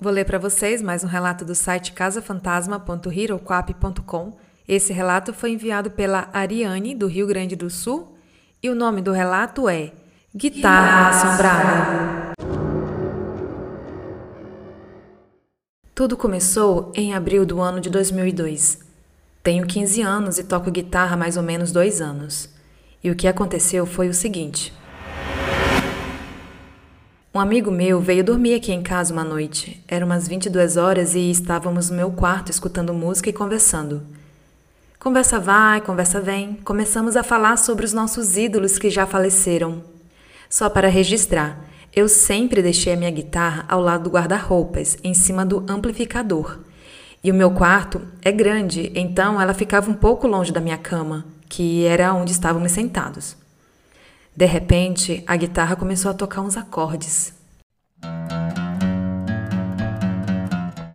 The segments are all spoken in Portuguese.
Vou ler para vocês mais um relato do site casafantasma.heroquap.com. Esse relato foi enviado pela Ariane, do Rio Grande do Sul, e o nome do relato é Guitarra Assombrada. Tudo começou em abril do ano de 2002. Tenho 15 anos e toco guitarra há mais ou menos dois anos. E o que aconteceu foi o seguinte. Um amigo meu veio dormir aqui em casa uma noite. Eram umas 22 horas e estávamos no meu quarto escutando música e conversando. Conversa vai, conversa vem. Começamos a falar sobre os nossos ídolos que já faleceram. Só para registrar, eu sempre deixei a minha guitarra ao lado do guarda-roupas, em cima do amplificador. E o meu quarto é grande, então ela ficava um pouco longe da minha cama, que era onde estávamos sentados. De repente, a guitarra começou a tocar uns acordes.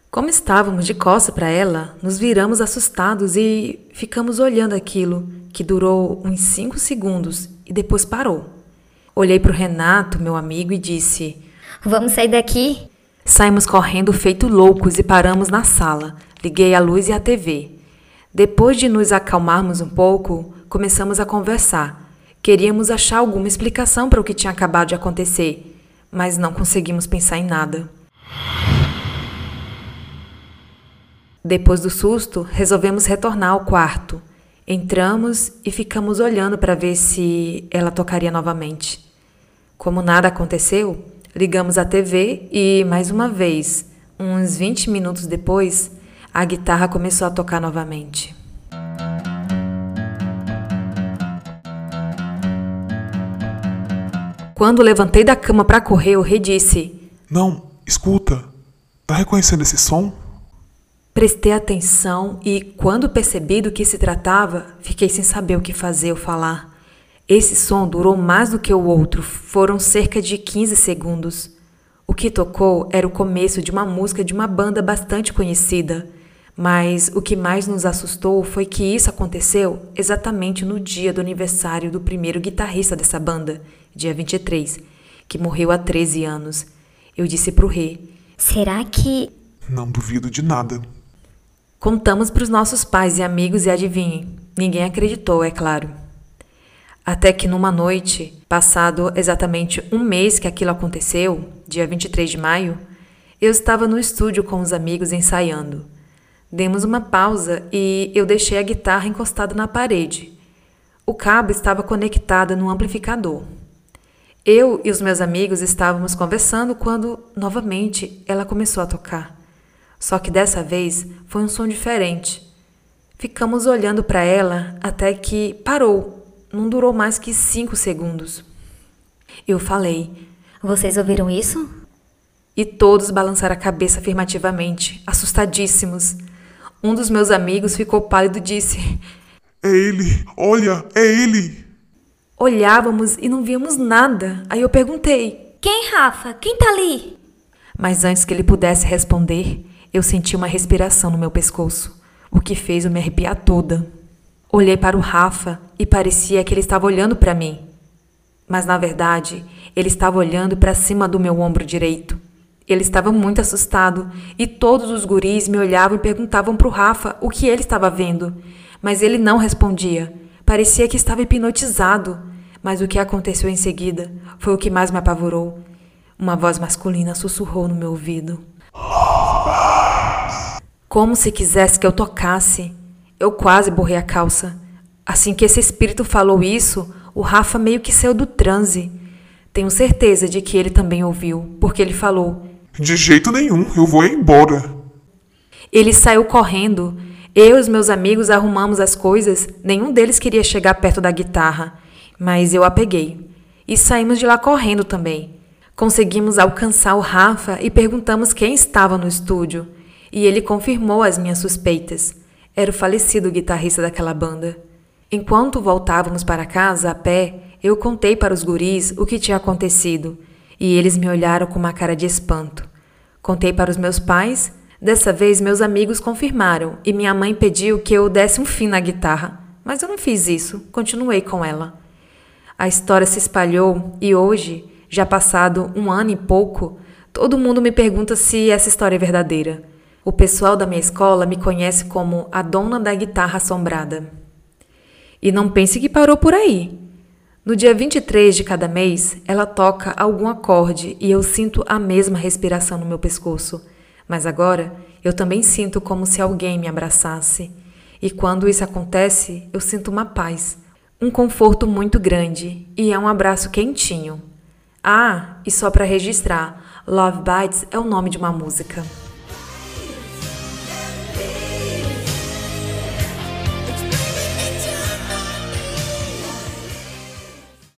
Como estávamos de costa para ela, nos viramos assustados e ficamos olhando aquilo, que durou uns cinco segundos e depois parou. Olhei para o Renato, meu amigo, e disse: Vamos sair daqui? Saímos correndo feito loucos e paramos na sala. Liguei a luz e a TV. Depois de nos acalmarmos um pouco, começamos a conversar. Queríamos achar alguma explicação para o que tinha acabado de acontecer, mas não conseguimos pensar em nada. Depois do susto, resolvemos retornar ao quarto. Entramos e ficamos olhando para ver se ela tocaria novamente. Como nada aconteceu, ligamos a TV e, mais uma vez, uns 20 minutos depois, a guitarra começou a tocar novamente. Quando levantei da cama para correr, o rei disse: Não, escuta. Tá reconhecendo esse som? Prestei atenção e, quando percebi do que se tratava, fiquei sem saber o que fazer ou falar. Esse som durou mais do que o outro, foram cerca de 15 segundos. O que tocou era o começo de uma música de uma banda bastante conhecida, mas o que mais nos assustou foi que isso aconteceu exatamente no dia do aniversário do primeiro guitarrista dessa banda, dia 23, que morreu há 13 anos. Eu disse pro rei: Será que. Não duvido de nada. Contamos para os nossos pais e amigos e adivinhem, ninguém acreditou, é claro. Até que numa noite, passado exatamente um mês que aquilo aconteceu, dia 23 de maio, eu estava no estúdio com os amigos ensaiando. Demos uma pausa e eu deixei a guitarra encostada na parede. O cabo estava conectado no amplificador. Eu e os meus amigos estávamos conversando quando, novamente, ela começou a tocar. Só que dessa vez foi um som diferente. Ficamos olhando para ela até que parou. Não durou mais que cinco segundos. Eu falei: Vocês ouviram isso? E todos balançaram a cabeça afirmativamente, assustadíssimos. Um dos meus amigos ficou pálido e disse: É ele! Olha, é ele! Olhávamos e não víamos nada. Aí eu perguntei: Quem, Rafa? Quem tá ali? Mas antes que ele pudesse responder, eu senti uma respiração no meu pescoço, o que fez eu me arrepiar toda. Olhei para o Rafa e parecia que ele estava olhando para mim. Mas na verdade, ele estava olhando para cima do meu ombro direito. Ele estava muito assustado e todos os guris me olhavam e perguntavam para o Rafa o que ele estava vendo. Mas ele não respondia. Parecia que estava hipnotizado. Mas o que aconteceu em seguida foi o que mais me apavorou. Uma voz masculina sussurrou no meu ouvido. Como se quisesse que eu tocasse. Eu quase borrei a calça. Assim que esse espírito falou isso, o Rafa meio que saiu do transe. Tenho certeza de que ele também ouviu, porque ele falou: De jeito nenhum, eu vou embora. Ele saiu correndo. Eu e os meus amigos arrumamos as coisas. Nenhum deles queria chegar perto da guitarra, mas eu a peguei. E saímos de lá correndo também. Conseguimos alcançar o Rafa e perguntamos quem estava no estúdio. E ele confirmou as minhas suspeitas. Era o falecido guitarrista daquela banda. Enquanto voltávamos para casa a pé, eu contei para os guris o que tinha acontecido e eles me olharam com uma cara de espanto. Contei para os meus pais, dessa vez meus amigos confirmaram e minha mãe pediu que eu desse um fim na guitarra, mas eu não fiz isso, continuei com ela. A história se espalhou e hoje, já passado um ano e pouco, Todo mundo me pergunta se essa história é verdadeira. O pessoal da minha escola me conhece como a dona da guitarra assombrada. E não pense que parou por aí. No dia 23 de cada mês, ela toca algum acorde e eu sinto a mesma respiração no meu pescoço. Mas agora, eu também sinto como se alguém me abraçasse. E quando isso acontece, eu sinto uma paz, um conforto muito grande e é um abraço quentinho. Ah, e só para registrar, Love Bites é o nome de uma música.